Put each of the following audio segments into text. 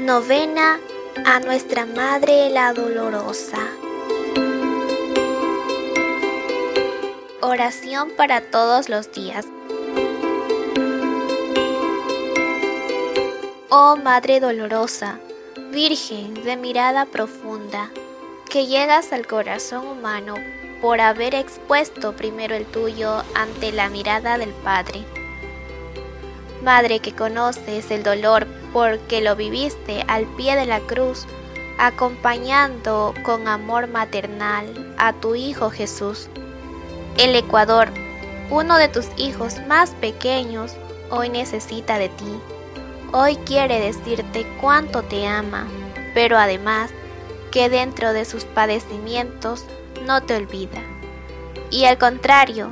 Novena a Nuestra Madre la Dolorosa. Oración para todos los días. Oh Madre Dolorosa, Virgen de mirada profunda, que llegas al corazón humano por haber expuesto primero el tuyo ante la mirada del Padre. Madre que conoces el dolor porque lo viviste al pie de la cruz, acompañando con amor maternal a tu Hijo Jesús. El Ecuador, uno de tus hijos más pequeños, hoy necesita de ti. Hoy quiere decirte cuánto te ama, pero además que dentro de sus padecimientos no te olvida. Y al contrario,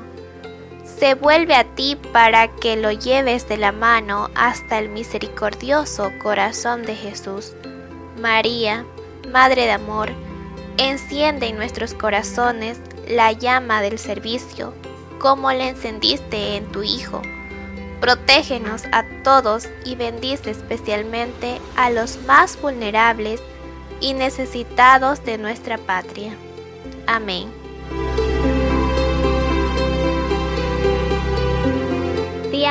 se vuelve a ti para que lo lleves de la mano hasta el misericordioso corazón de Jesús. María, Madre de Amor, enciende en nuestros corazones la llama del servicio, como le encendiste en tu Hijo. Protégenos a todos y bendice especialmente a los más vulnerables y necesitados de nuestra patria. Amén.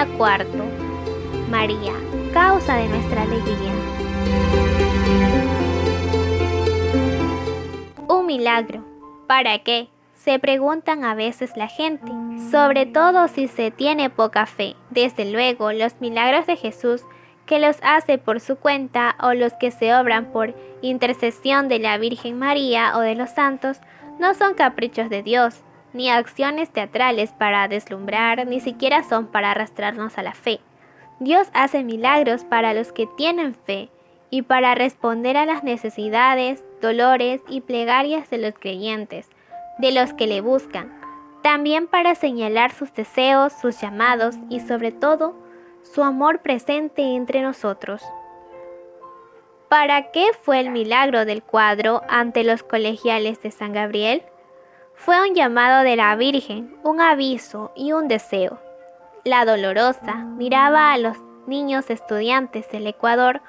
Cuarto. María, causa de nuestra alegría. Un milagro. ¿Para qué? Se preguntan a veces la gente, sobre todo si se tiene poca fe. Desde luego, los milagros de Jesús que los hace por su cuenta o los que se obran por intercesión de la Virgen María o de los santos no son caprichos de Dios, ni acciones teatrales para deslumbrar, ni siquiera son para arrastrarnos a la fe. Dios hace milagros para los que tienen fe y para responder a las necesidades, dolores y plegarias de los creyentes, de los que le buscan, también para señalar sus deseos, sus llamados y sobre todo su amor presente entre nosotros. ¿Para qué fue el milagro del cuadro ante los colegiales de San Gabriel? Fue un llamado de la Virgen, un aviso y un deseo. La dolorosa miraba a los niños estudiantes del Ecuador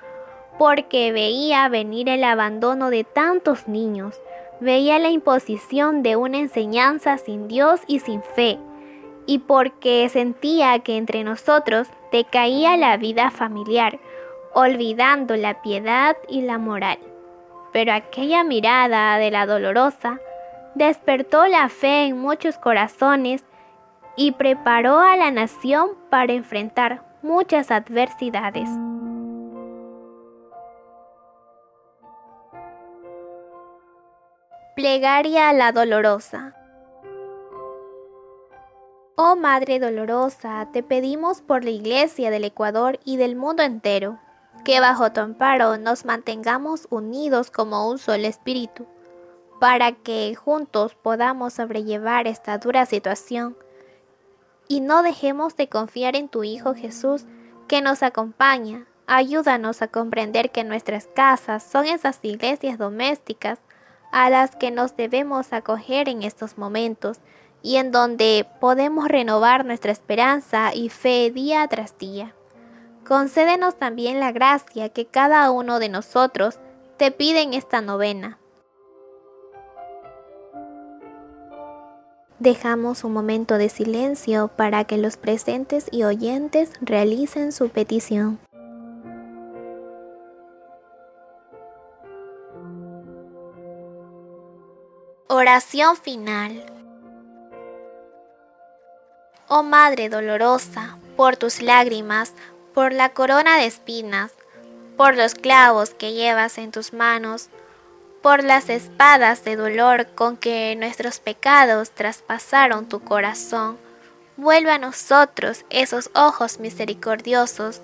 porque veía venir el abandono de tantos niños, veía la imposición de una enseñanza sin Dios y sin fe, y porque sentía que entre nosotros decaía la vida familiar, olvidando la piedad y la moral. Pero aquella mirada de la dolorosa despertó la fe en muchos corazones y preparó a la nación para enfrentar muchas adversidades. Plegaria a la dolorosa. Oh Madre dolorosa, te pedimos por la Iglesia del Ecuador y del mundo entero, que bajo tu amparo nos mantengamos unidos como un solo espíritu para que juntos podamos sobrellevar esta dura situación y no dejemos de confiar en tu Hijo Jesús que nos acompaña. Ayúdanos a comprender que nuestras casas son esas iglesias domésticas a las que nos debemos acoger en estos momentos y en donde podemos renovar nuestra esperanza y fe día tras día. Concédenos también la gracia que cada uno de nosotros te pide en esta novena Dejamos un momento de silencio para que los presentes y oyentes realicen su petición. Oración final. Oh Madre dolorosa, por tus lágrimas, por la corona de espinas, por los clavos que llevas en tus manos, por las espadas de dolor con que nuestros pecados traspasaron tu corazón. Vuelve a nosotros esos ojos misericordiosos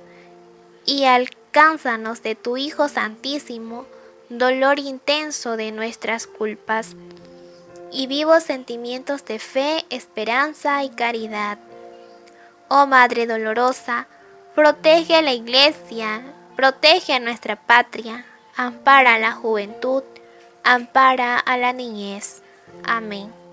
y alcánzanos de tu Hijo Santísimo dolor intenso de nuestras culpas y vivos sentimientos de fe, esperanza y caridad. Oh Madre dolorosa, protege a la Iglesia, protege a nuestra patria, ampara a la juventud, ampara a la niñez. Amén.